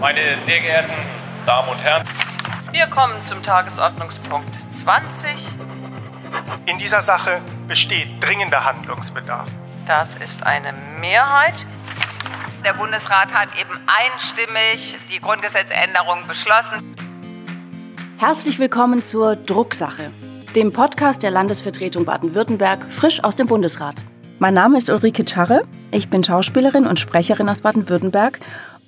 Meine sehr geehrten Damen und Herren, wir kommen zum Tagesordnungspunkt 20. In dieser Sache besteht dringender Handlungsbedarf. Das ist eine Mehrheit. Der Bundesrat hat eben einstimmig die Grundgesetzänderung beschlossen. Herzlich willkommen zur Drucksache, dem Podcast der Landesvertretung Baden-Württemberg, frisch aus dem Bundesrat. Mein Name ist Ulrike Czarre, ich bin Schauspielerin und Sprecherin aus Baden-Württemberg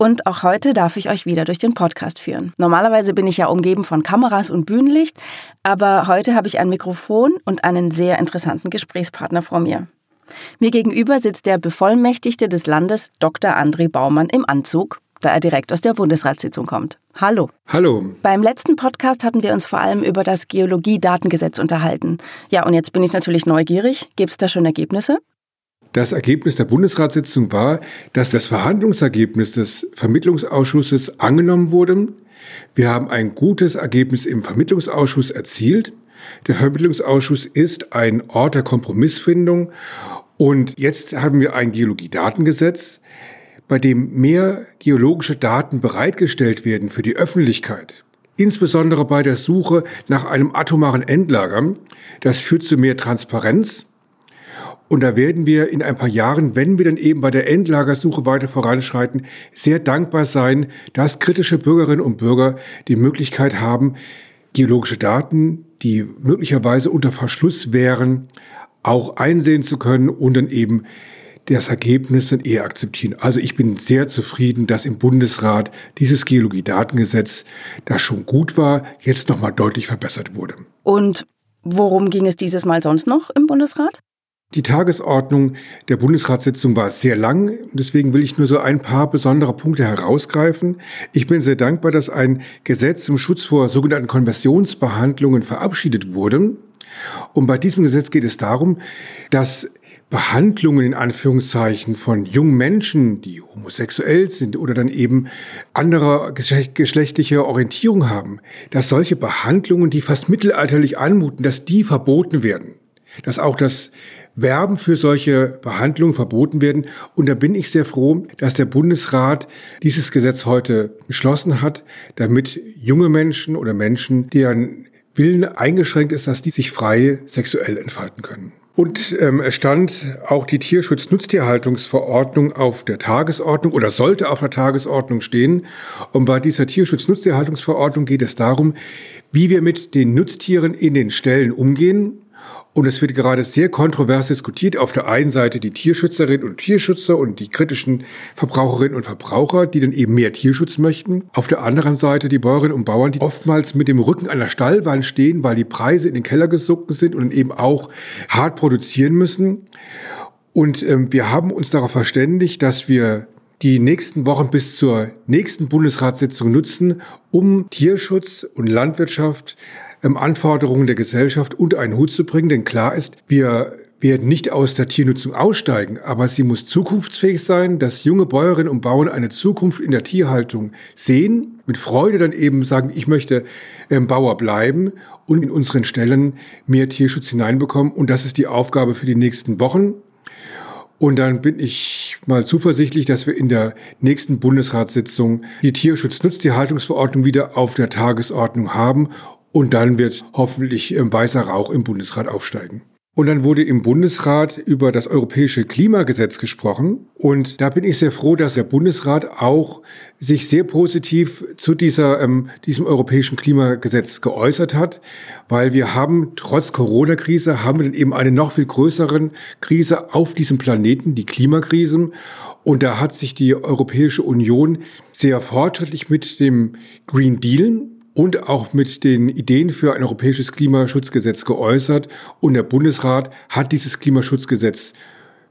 und auch heute darf ich euch wieder durch den Podcast führen. Normalerweise bin ich ja umgeben von Kameras und Bühnenlicht, aber heute habe ich ein Mikrofon und einen sehr interessanten Gesprächspartner vor mir. Mir gegenüber sitzt der Bevollmächtigte des Landes, Dr. André Baumann, im Anzug da er direkt aus der Bundesratssitzung kommt. Hallo. Hallo. Beim letzten Podcast hatten wir uns vor allem über das Geologiedatengesetz unterhalten. Ja, und jetzt bin ich natürlich neugierig. Gibt es da schon Ergebnisse? Das Ergebnis der Bundesratssitzung war, dass das Verhandlungsergebnis des Vermittlungsausschusses angenommen wurde. Wir haben ein gutes Ergebnis im Vermittlungsausschuss erzielt. Der Vermittlungsausschuss ist ein Ort der Kompromissfindung. Und jetzt haben wir ein Geologiedatengesetz bei dem mehr geologische Daten bereitgestellt werden für die Öffentlichkeit, insbesondere bei der Suche nach einem atomaren Endlager, das führt zu mehr Transparenz. Und da werden wir in ein paar Jahren, wenn wir dann eben bei der Endlagersuche weiter voranschreiten, sehr dankbar sein, dass kritische Bürgerinnen und Bürger die Möglichkeit haben, geologische Daten, die möglicherweise unter Verschluss wären, auch einsehen zu können und dann eben das Ergebnis dann eher akzeptieren. Also ich bin sehr zufrieden, dass im Bundesrat dieses Geologiedatengesetz, das schon gut war, jetzt nochmal deutlich verbessert wurde. Und worum ging es dieses Mal sonst noch im Bundesrat? Die Tagesordnung der Bundesratssitzung war sehr lang, deswegen will ich nur so ein paar besondere Punkte herausgreifen. Ich bin sehr dankbar, dass ein Gesetz zum Schutz vor sogenannten Konversionsbehandlungen verabschiedet wurde. Und bei diesem Gesetz geht es darum, dass Behandlungen in Anführungszeichen von jungen Menschen, die homosexuell sind oder dann eben andere geschlechtliche Orientierung haben, dass solche Behandlungen, die fast mittelalterlich anmuten, dass die verboten werden. Dass auch das Werben für solche Behandlungen verboten werden. Und da bin ich sehr froh, dass der Bundesrat dieses Gesetz heute beschlossen hat, damit junge Menschen oder Menschen, deren Willen eingeschränkt ist, dass die sich frei sexuell entfalten können. Und ähm, es stand auch die Tierschutz-Nutztierhaltungsverordnung auf der Tagesordnung oder sollte auf der Tagesordnung stehen. Und bei dieser Tierschutz-Nutztierhaltungsverordnung geht es darum, wie wir mit den Nutztieren in den Ställen umgehen und es wird gerade sehr kontrovers diskutiert. Auf der einen Seite die Tierschützerinnen und Tierschützer und die kritischen Verbraucherinnen und Verbraucher, die dann eben mehr Tierschutz möchten. Auf der anderen Seite die Bäuerinnen und Bauern, die oftmals mit dem Rücken an der Stallwand stehen, weil die Preise in den Keller gesunken sind und eben auch hart produzieren müssen. Und ähm, wir haben uns darauf verständigt, dass wir die nächsten Wochen bis zur nächsten Bundesratssitzung nutzen, um Tierschutz und Landwirtschaft ähm, Anforderungen der Gesellschaft unter einen Hut zu bringen. Denn klar ist, wir werden nicht aus der Tiernutzung aussteigen, aber sie muss zukunftsfähig sein, dass junge Bäuerinnen und Bauern eine Zukunft in der Tierhaltung sehen, mit Freude dann eben sagen, ich möchte ähm, Bauer bleiben und in unseren Stellen mehr Tierschutz hineinbekommen. Und das ist die Aufgabe für die nächsten Wochen. Und dann bin ich mal zuversichtlich, dass wir in der nächsten Bundesratssitzung die Tierschutz-Nutztierhaltungsverordnung wieder auf der Tagesordnung haben und dann wird hoffentlich weißer Rauch im Bundesrat aufsteigen. Und dann wurde im Bundesrat über das europäische Klimagesetz gesprochen. Und da bin ich sehr froh, dass der Bundesrat auch sich sehr positiv zu dieser, ähm, diesem europäischen Klimagesetz geäußert hat, weil wir haben trotz Corona-Krise haben wir dann eben eine noch viel größeren Krise auf diesem Planeten, die Klimakrise. Und da hat sich die Europäische Union sehr fortschrittlich mit dem Green Deal und auch mit den Ideen für ein europäisches Klimaschutzgesetz geäußert. Und der Bundesrat hat dieses Klimaschutzgesetz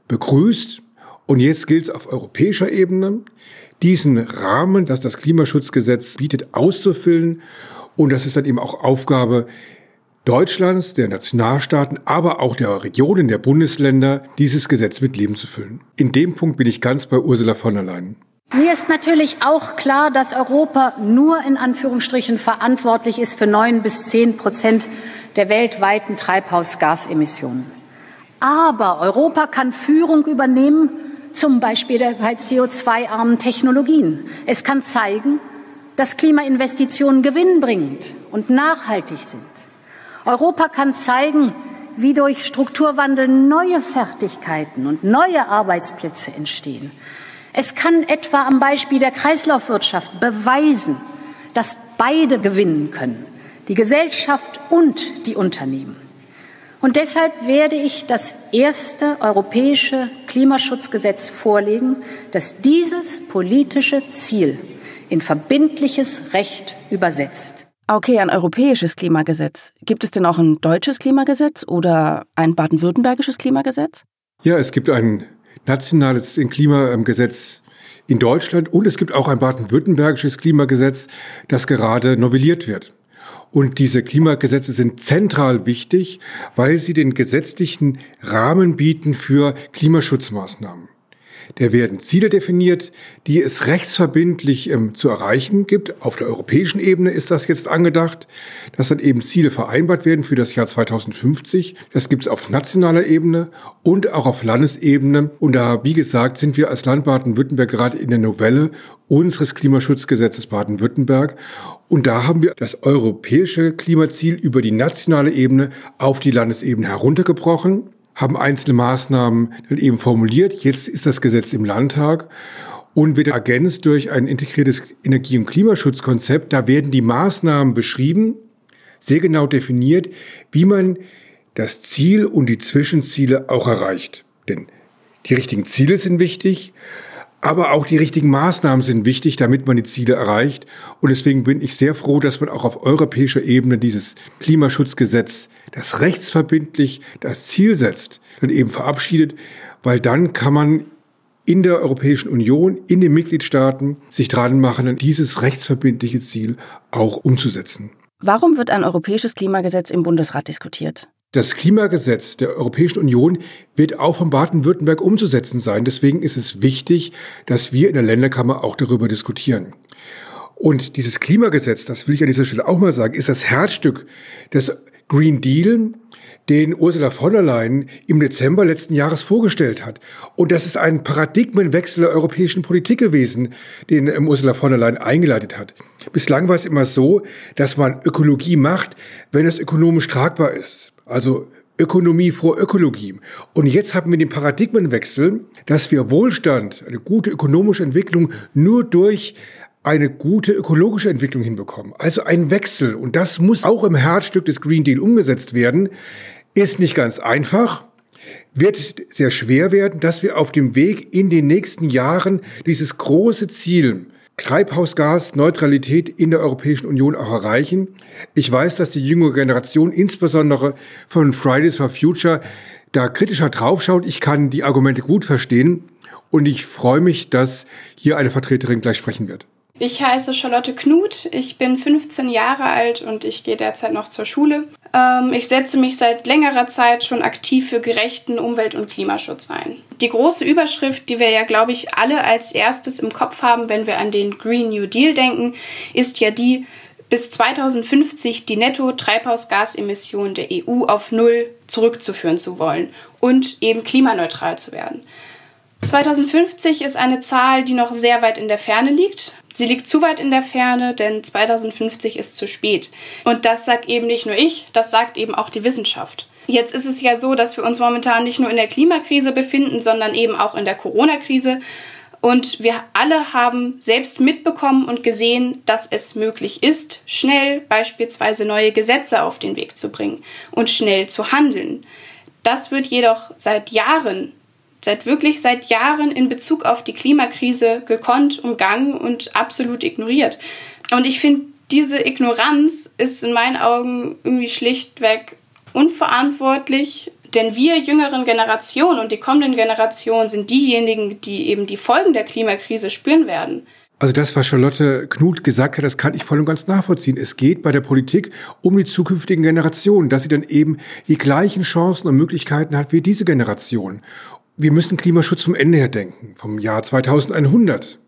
begrüßt. Und jetzt gilt es auf europäischer Ebene, diesen Rahmen, das das Klimaschutzgesetz bietet, auszufüllen. Und das ist dann eben auch Aufgabe Deutschlands, der Nationalstaaten, aber auch der Regionen, der Bundesländer, dieses Gesetz mit Leben zu füllen. In dem Punkt bin ich ganz bei Ursula von der Leyen. Mir ist natürlich auch klar, dass Europa nur in Anführungsstrichen verantwortlich ist für neun bis zehn Prozent der weltweiten Treibhausgasemissionen. Aber Europa kann Führung übernehmen, zum Beispiel bei CO2-armen Technologien. Es kann zeigen, dass Klimainvestitionen gewinnbringend und nachhaltig sind. Europa kann zeigen, wie durch Strukturwandel neue Fertigkeiten und neue Arbeitsplätze entstehen. Es kann etwa am Beispiel der Kreislaufwirtschaft beweisen, dass beide gewinnen können, die Gesellschaft und die Unternehmen. Und deshalb werde ich das erste europäische Klimaschutzgesetz vorlegen, das dieses politische Ziel in verbindliches Recht übersetzt. Okay, ein europäisches Klimagesetz. Gibt es denn auch ein deutsches Klimagesetz oder ein baden-württembergisches Klimagesetz? Ja, es gibt ein nationales Klimagesetz in Deutschland und es gibt auch ein baden-württembergisches Klimagesetz, das gerade novelliert wird. Und diese Klimagesetze sind zentral wichtig, weil sie den gesetzlichen Rahmen bieten für Klimaschutzmaßnahmen. Da werden Ziele definiert, die es rechtsverbindlich ähm, zu erreichen gibt. Auf der europäischen Ebene ist das jetzt angedacht, dass dann eben Ziele vereinbart werden für das Jahr 2050. Das gibt es auf nationaler Ebene und auch auf Landesebene. Und da, wie gesagt, sind wir als Land Baden-Württemberg gerade in der Novelle unseres Klimaschutzgesetzes Baden-Württemberg. Und da haben wir das europäische Klimaziel über die nationale Ebene auf die Landesebene heruntergebrochen haben einzelne Maßnahmen dann eben formuliert. Jetzt ist das Gesetz im Landtag und wird ergänzt durch ein integriertes Energie- und Klimaschutzkonzept. Da werden die Maßnahmen beschrieben, sehr genau definiert, wie man das Ziel und die Zwischenziele auch erreicht. Denn die richtigen Ziele sind wichtig, aber auch die richtigen Maßnahmen sind wichtig, damit man die Ziele erreicht. Und deswegen bin ich sehr froh, dass man auch auf europäischer Ebene dieses Klimaschutzgesetz, das rechtsverbindlich das Ziel setzt, dann eben verabschiedet, weil dann kann man in der Europäischen Union, in den Mitgliedstaaten sich dran machen, dieses rechtsverbindliche Ziel auch umzusetzen. Warum wird ein europäisches Klimagesetz im Bundesrat diskutiert? Das Klimagesetz der Europäischen Union wird auch von Baden-Württemberg umzusetzen sein. Deswegen ist es wichtig, dass wir in der Länderkammer auch darüber diskutieren. Und dieses Klimagesetz, das will ich an dieser Stelle auch mal sagen, ist das Herzstück des Green Deal, den Ursula von der Leyen im Dezember letzten Jahres vorgestellt hat. Und das ist ein Paradigmenwechsel der europäischen Politik gewesen, den ähm, Ursula von der Leyen eingeleitet hat. Bislang war es immer so, dass man Ökologie macht, wenn es ökonomisch tragbar ist. Also Ökonomie vor Ökologie. Und jetzt haben wir den Paradigmenwechsel, dass wir Wohlstand, eine gute ökonomische Entwicklung nur durch eine gute ökologische Entwicklung hinbekommen. Also ein Wechsel. Und das muss auch im Herzstück des Green Deal umgesetzt werden. Ist nicht ganz einfach, wird sehr schwer werden, dass wir auf dem Weg in den nächsten Jahren dieses große Ziel Treibhausgasneutralität in der Europäischen Union auch erreichen. Ich weiß, dass die jüngere Generation, insbesondere von Fridays for Future, da kritischer draufschaut. Ich kann die Argumente gut verstehen und ich freue mich, dass hier eine Vertreterin gleich sprechen wird. Ich heiße Charlotte Knut, ich bin 15 Jahre alt und ich gehe derzeit noch zur Schule. Ähm, ich setze mich seit längerer Zeit schon aktiv für gerechten Umwelt- und Klimaschutz ein. Die große Überschrift, die wir ja, glaube ich, alle als erstes im Kopf haben, wenn wir an den Green New Deal denken, ist ja die, bis 2050 die Netto-Treibhausgasemissionen der EU auf Null zurückzuführen zu wollen und eben klimaneutral zu werden. 2050 ist eine Zahl, die noch sehr weit in der Ferne liegt. Sie liegt zu weit in der Ferne, denn 2050 ist zu spät. Und das sagt eben nicht nur ich, das sagt eben auch die Wissenschaft. Jetzt ist es ja so, dass wir uns momentan nicht nur in der Klimakrise befinden, sondern eben auch in der Corona-Krise. Und wir alle haben selbst mitbekommen und gesehen, dass es möglich ist, schnell beispielsweise neue Gesetze auf den Weg zu bringen und schnell zu handeln. Das wird jedoch seit Jahren seit wirklich seit Jahren in Bezug auf die Klimakrise gekonnt, umgangen und absolut ignoriert. Und ich finde, diese Ignoranz ist in meinen Augen irgendwie schlichtweg unverantwortlich, denn wir jüngeren Generationen und die kommenden Generationen sind diejenigen, die eben die Folgen der Klimakrise spüren werden. Also das, was Charlotte Knut gesagt hat, das kann ich voll und ganz nachvollziehen. Es geht bei der Politik um die zukünftigen Generationen, dass sie dann eben die gleichen Chancen und Möglichkeiten hat wie diese Generation wir müssen Klimaschutz vom Ende her denken, vom Jahr 2100.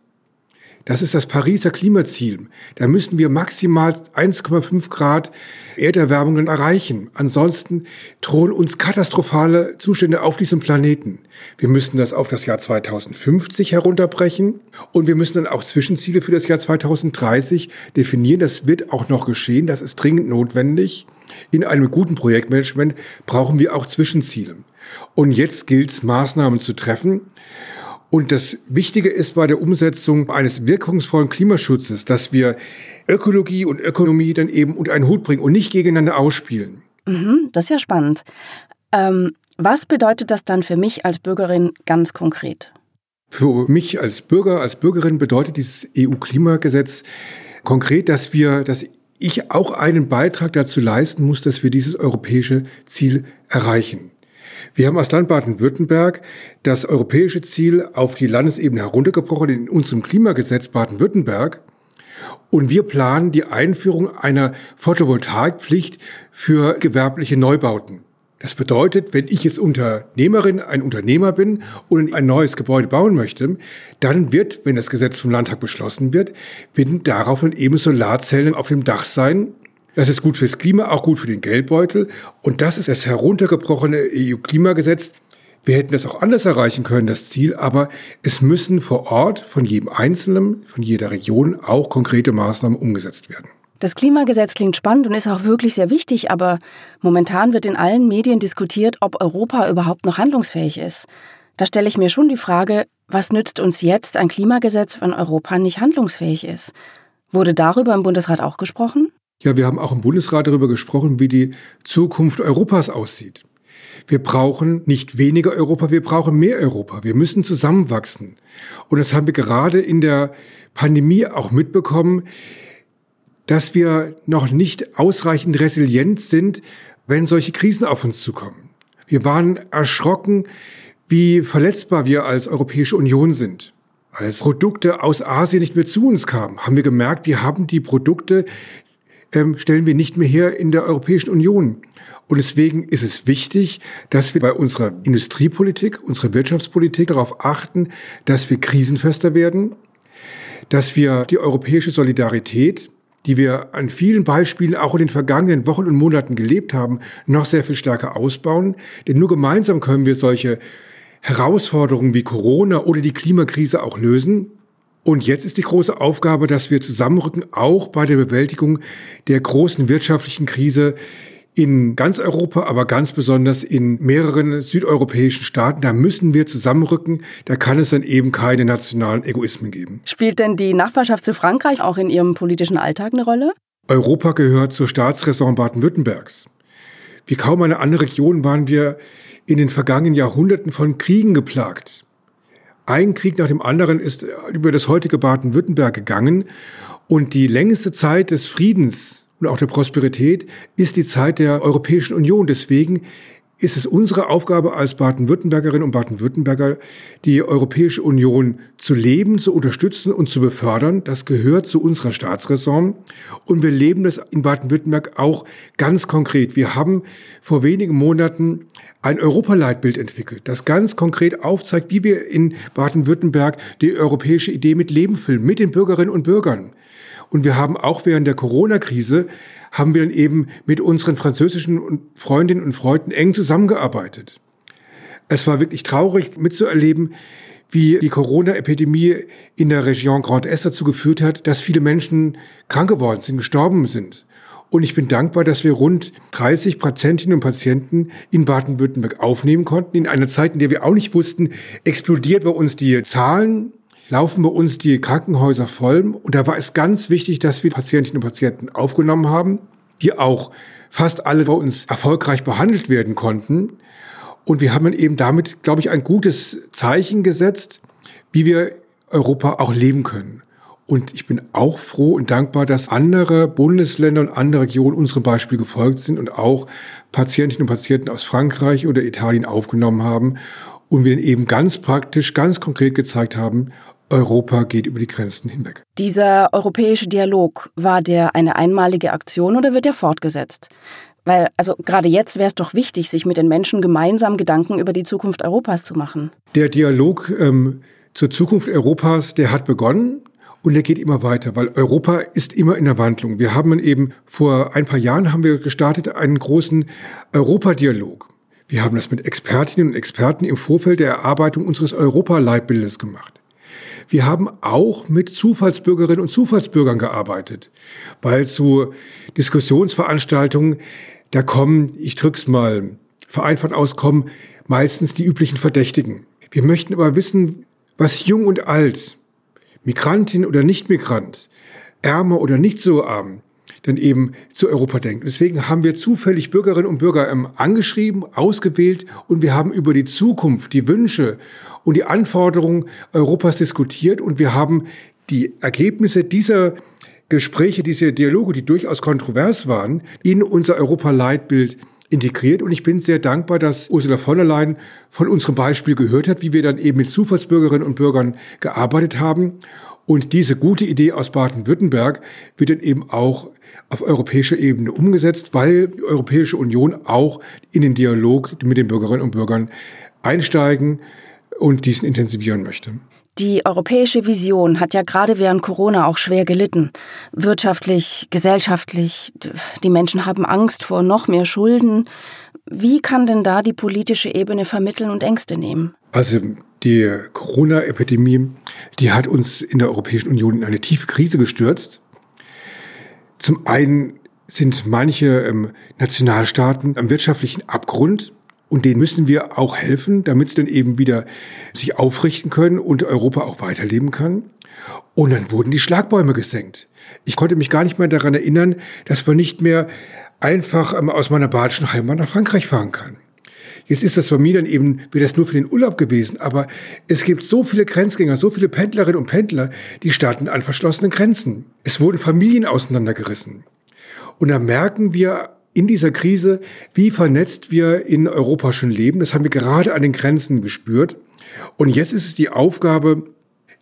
Das ist das Pariser Klimaziel. Da müssen wir maximal 1,5 Grad Erderwärmung erreichen. Ansonsten drohen uns katastrophale Zustände auf diesem Planeten. Wir müssen das auf das Jahr 2050 herunterbrechen und wir müssen dann auch Zwischenziele für das Jahr 2030 definieren. Das wird auch noch geschehen. Das ist dringend notwendig. In einem guten Projektmanagement brauchen wir auch Zwischenziele. Und jetzt gilt es, Maßnahmen zu treffen. Und das Wichtige ist bei der Umsetzung eines wirkungsvollen Klimaschutzes, dass wir Ökologie und Ökonomie dann eben unter einen Hut bringen und nicht gegeneinander ausspielen. Mhm, das ist ja spannend. Ähm, was bedeutet das dann für mich als Bürgerin ganz konkret? Für mich als Bürger, als Bürgerin bedeutet dieses EU-Klimagesetz konkret, dass wir, dass ich auch einen Beitrag dazu leisten muss, dass wir dieses europäische Ziel erreichen. Wir haben als Land Baden-Württemberg das europäische Ziel auf die Landesebene heruntergebrochen in unserem Klimagesetz Baden-Württemberg. Und wir planen die Einführung einer Photovoltaikpflicht für gewerbliche Neubauten. Das bedeutet, wenn ich jetzt Unternehmerin, ein Unternehmer bin und ein neues Gebäude bauen möchte, dann wird, wenn das Gesetz vom Landtag beschlossen wird, werden darauf eben Solarzellen auf dem Dach sein, das ist gut fürs Klima, auch gut für den Geldbeutel. Und das ist das heruntergebrochene EU-Klimagesetz. Wir hätten das auch anders erreichen können, das Ziel, aber es müssen vor Ort von jedem Einzelnen, von jeder Region auch konkrete Maßnahmen umgesetzt werden. Das Klimagesetz klingt spannend und ist auch wirklich sehr wichtig, aber momentan wird in allen Medien diskutiert, ob Europa überhaupt noch handlungsfähig ist. Da stelle ich mir schon die Frage, was nützt uns jetzt ein Klimagesetz, wenn Europa nicht handlungsfähig ist? Wurde darüber im Bundesrat auch gesprochen? Ja, wir haben auch im Bundesrat darüber gesprochen, wie die Zukunft Europas aussieht. Wir brauchen nicht weniger Europa, wir brauchen mehr Europa. Wir müssen zusammenwachsen. Und das haben wir gerade in der Pandemie auch mitbekommen, dass wir noch nicht ausreichend resilient sind, wenn solche Krisen auf uns zukommen. Wir waren erschrocken, wie verletzbar wir als Europäische Union sind. Als Produkte aus Asien nicht mehr zu uns kamen, haben wir gemerkt, wir haben die Produkte ähm, stellen wir nicht mehr her in der Europäischen Union. Und deswegen ist es wichtig, dass wir bei unserer Industriepolitik, unserer Wirtschaftspolitik darauf achten, dass wir krisenfester werden, dass wir die europäische Solidarität, die wir an vielen Beispielen auch in den vergangenen Wochen und Monaten gelebt haben, noch sehr viel stärker ausbauen. Denn nur gemeinsam können wir solche Herausforderungen wie Corona oder die Klimakrise auch lösen. Und jetzt ist die große Aufgabe, dass wir zusammenrücken, auch bei der Bewältigung der großen wirtschaftlichen Krise in ganz Europa, aber ganz besonders in mehreren südeuropäischen Staaten. Da müssen wir zusammenrücken. Da kann es dann eben keine nationalen Egoismen geben. Spielt denn die Nachbarschaft zu Frankreich auch in Ihrem politischen Alltag eine Rolle? Europa gehört zur Staatsräson Baden-Württembergs. Wie kaum eine andere Region waren wir in den vergangenen Jahrhunderten von Kriegen geplagt. Ein Krieg nach dem anderen ist über das heutige Baden-Württemberg gegangen. Und die längste Zeit des Friedens und auch der Prosperität ist die Zeit der Europäischen Union. Deswegen ist es unsere Aufgabe als Baden-Württembergerinnen und Baden-Württemberger, die Europäische Union zu leben, zu unterstützen und zu befördern. Das gehört zu unserer Staatsräson. Und wir leben das in Baden-Württemberg auch ganz konkret. Wir haben vor wenigen Monaten ein Europaleitbild entwickelt, das ganz konkret aufzeigt, wie wir in Baden-Württemberg die europäische Idee mit Leben füllen, mit den Bürgerinnen und Bürgern. Und wir haben auch während der Corona-Krise haben wir dann eben mit unseren französischen Freundinnen und Freunden eng zusammengearbeitet. Es war wirklich traurig mitzuerleben, wie die Corona-Epidemie in der Region Grand Est dazu geführt hat, dass viele Menschen krank geworden sind, gestorben sind. Und ich bin dankbar, dass wir rund 30 Patientinnen und Patienten in Baden-Württemberg aufnehmen konnten. In einer Zeit, in der wir auch nicht wussten, explodiert bei uns die Zahlen laufen bei uns die Krankenhäuser voll. Und da war es ganz wichtig, dass wir Patientinnen und Patienten aufgenommen haben, die auch fast alle bei uns erfolgreich behandelt werden konnten. Und wir haben eben damit, glaube ich, ein gutes Zeichen gesetzt, wie wir Europa auch leben können. Und ich bin auch froh und dankbar, dass andere Bundesländer und andere Regionen unserem Beispiel gefolgt sind und auch Patientinnen und Patienten aus Frankreich oder Italien aufgenommen haben und wir eben ganz praktisch, ganz konkret gezeigt haben, Europa geht über die Grenzen hinweg. Dieser europäische Dialog, war der eine einmalige Aktion oder wird er fortgesetzt? Weil, also gerade jetzt wäre es doch wichtig, sich mit den Menschen gemeinsam Gedanken über die Zukunft Europas zu machen. Der Dialog ähm, zur Zukunft Europas, der hat begonnen und er geht immer weiter, weil Europa ist immer in der Wandlung. Wir haben eben vor ein paar Jahren haben wir gestartet einen großen Europadialog. Wir haben das mit Expertinnen und Experten im Vorfeld der Erarbeitung unseres Europaleitbildes gemacht. Wir haben auch mit Zufallsbürgerinnen und Zufallsbürgern gearbeitet, weil zu Diskussionsveranstaltungen, da kommen, ich drück's mal vereinfacht aus, kommen meistens die üblichen Verdächtigen. Wir möchten aber wissen, was jung und alt, Migrantin oder Nicht-Migrant, ärmer oder nicht so arm, dann eben zu Europa denkt. Deswegen haben wir zufällig Bürgerinnen und Bürger ähm, angeschrieben, ausgewählt und wir haben über die Zukunft, die Wünsche und die Anforderungen Europas diskutiert und wir haben die Ergebnisse dieser Gespräche, diese Dialoge, die durchaus kontrovers waren, in unser Europa-Leitbild integriert. Und ich bin sehr dankbar, dass Ursula von der Leyen von unserem Beispiel gehört hat, wie wir dann eben mit Zufallsbürgerinnen und Bürgern gearbeitet haben. Und diese gute Idee aus Baden-Württemberg wird dann eben auch auf europäischer Ebene umgesetzt, weil die Europäische Union auch in den Dialog mit den Bürgerinnen und Bürgern einsteigen und diesen intensivieren möchte. Die europäische Vision hat ja gerade während Corona auch schwer gelitten. Wirtschaftlich, gesellschaftlich. Die Menschen haben Angst vor noch mehr Schulden. Wie kann denn da die politische Ebene vermitteln und Ängste nehmen? Also die Corona-Epidemie, die hat uns in der Europäischen Union in eine tiefe Krise gestürzt. Zum einen sind manche ähm, Nationalstaaten am wirtschaftlichen Abgrund und denen müssen wir auch helfen, damit sie dann eben wieder sich aufrichten können und Europa auch weiterleben kann. Und dann wurden die Schlagbäume gesenkt. Ich konnte mich gar nicht mehr daran erinnern, dass man nicht mehr einfach ähm, aus meiner badischen Heimat nach Frankreich fahren kann. Jetzt ist das bei mir dann eben, wäre das nur für den Urlaub gewesen, aber es gibt so viele Grenzgänger, so viele Pendlerinnen und Pendler, die starten an verschlossenen Grenzen. Es wurden Familien auseinandergerissen. Und da merken wir in dieser Krise, wie vernetzt wir in Europa schon leben. Das haben wir gerade an den Grenzen gespürt. Und jetzt ist es die Aufgabe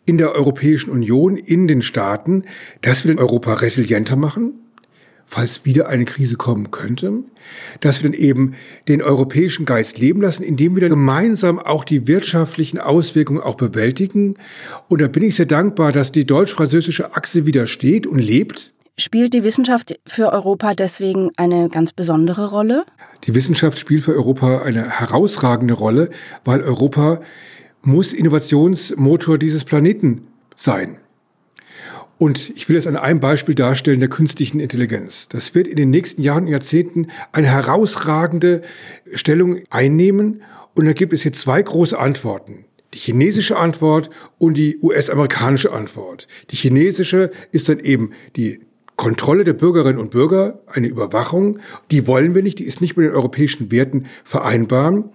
in der Europäischen Union, in den Staaten, dass wir Europa resilienter machen, falls wieder eine Krise kommen könnte, dass wir dann eben den europäischen Geist leben lassen, indem wir dann gemeinsam auch die wirtschaftlichen Auswirkungen auch bewältigen. Und da bin ich sehr dankbar, dass die deutsch-französische Achse wieder steht und lebt. Spielt die Wissenschaft für Europa deswegen eine ganz besondere Rolle? Die Wissenschaft spielt für Europa eine herausragende Rolle, weil Europa muss Innovationsmotor dieses Planeten sein. Und ich will das an einem Beispiel darstellen der künstlichen Intelligenz. Das wird in den nächsten Jahren und Jahrzehnten eine herausragende Stellung einnehmen. Und da gibt es hier zwei große Antworten. Die chinesische Antwort und die US-amerikanische Antwort. Die chinesische ist dann eben die Kontrolle der Bürgerinnen und Bürger, eine Überwachung. Die wollen wir nicht, die ist nicht mit den europäischen Werten vereinbar.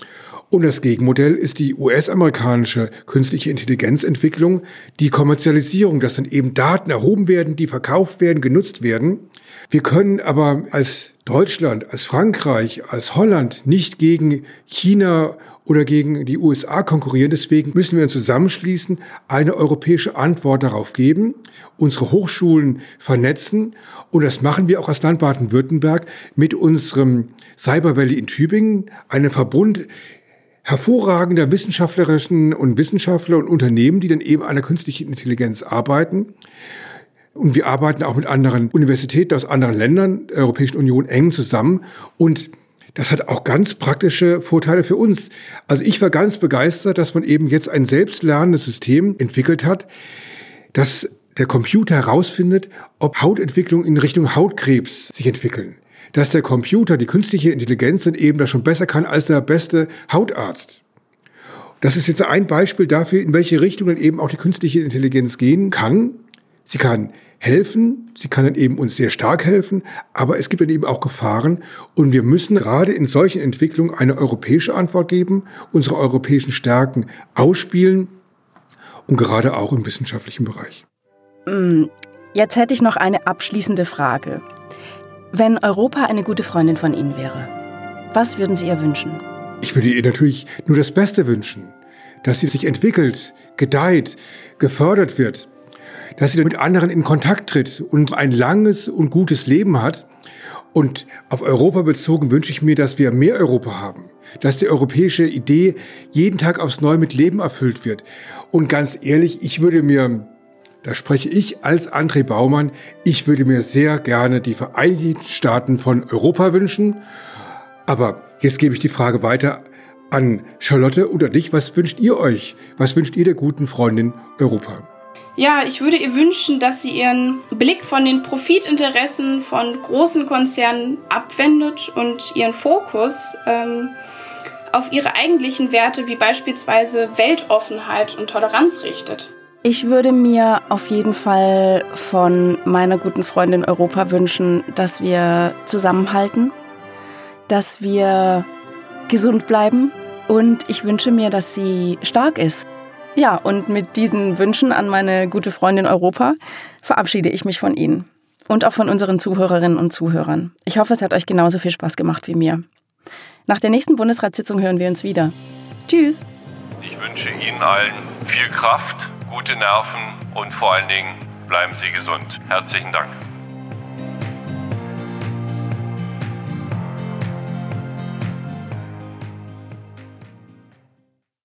Und das Gegenmodell ist die US-amerikanische künstliche Intelligenzentwicklung, die Kommerzialisierung, dass dann eben Daten erhoben werden, die verkauft werden, genutzt werden. Wir können aber als Deutschland, als Frankreich, als Holland nicht gegen China oder gegen die USA konkurrieren. Deswegen müssen wir uns zusammenschließen, eine europäische Antwort darauf geben, unsere Hochschulen vernetzen. Und das machen wir auch als Land Baden-Württemberg mit unserem Cyber Valley in Tübingen, einem Verbund hervorragender wissenschaftlerischen und Wissenschaftler und Unternehmen, die dann eben an der künstlichen Intelligenz arbeiten. Und wir arbeiten auch mit anderen Universitäten aus anderen Ländern der Europäischen Union eng zusammen. Und das hat auch ganz praktische Vorteile für uns. Also ich war ganz begeistert, dass man eben jetzt ein selbstlernendes System entwickelt hat, das der Computer herausfindet, ob Hautentwicklung in Richtung Hautkrebs sich entwickeln dass der Computer, die künstliche Intelligenz dann eben das schon besser kann als der beste Hautarzt. Das ist jetzt ein Beispiel dafür, in welche Richtung dann eben auch die künstliche Intelligenz gehen kann. Sie kann helfen, sie kann dann eben uns sehr stark helfen, aber es gibt dann eben auch Gefahren und wir müssen gerade in solchen Entwicklungen eine europäische Antwort geben, unsere europäischen Stärken ausspielen und gerade auch im wissenschaftlichen Bereich. Mm, jetzt hätte ich noch eine abschließende Frage. Wenn Europa eine gute Freundin von Ihnen wäre, was würden Sie ihr wünschen? Ich würde ihr natürlich nur das Beste wünschen. Dass sie sich entwickelt, gedeiht, gefördert wird. Dass sie mit anderen in Kontakt tritt und ein langes und gutes Leben hat. Und auf Europa bezogen wünsche ich mir, dass wir mehr Europa haben. Dass die europäische Idee jeden Tag aufs Neue mit Leben erfüllt wird. Und ganz ehrlich, ich würde mir Da spreche ich als André Baumann. Ich würde mir sehr gerne die Vereinigten Staaten von Europa wünschen. Aber jetzt gebe ich die Frage weiter an Charlotte oder dich. Was wünscht ihr euch? Was wünscht ihr der guten Freundin Europa? Ja, ich würde ihr wünschen, dass sie ihren Blick von den Profitinteressen von großen Konzernen abwendet und ihren Fokus ähm, auf ihre eigentlichen Werte wie beispielsweise Weltoffenheit und Toleranz richtet. Ich würde mir auf jeden Fall von meiner guten Freundin Europa wünschen, dass wir zusammenhalten, dass wir gesund bleiben und ich wünsche mir, dass sie stark ist. Ja, und mit diesen Wünschen an meine gute Freundin Europa verabschiede ich mich von Ihnen und auch von unseren Zuhörerinnen und Zuhörern. Ich hoffe, es hat euch genauso viel Spaß gemacht wie mir. Nach der nächsten Bundesratssitzung hören wir uns wieder. Tschüss. Ich wünsche Ihnen allen viel Kraft, gute Nerven und vor allen Dingen bleiben Sie gesund. Herzlichen Dank.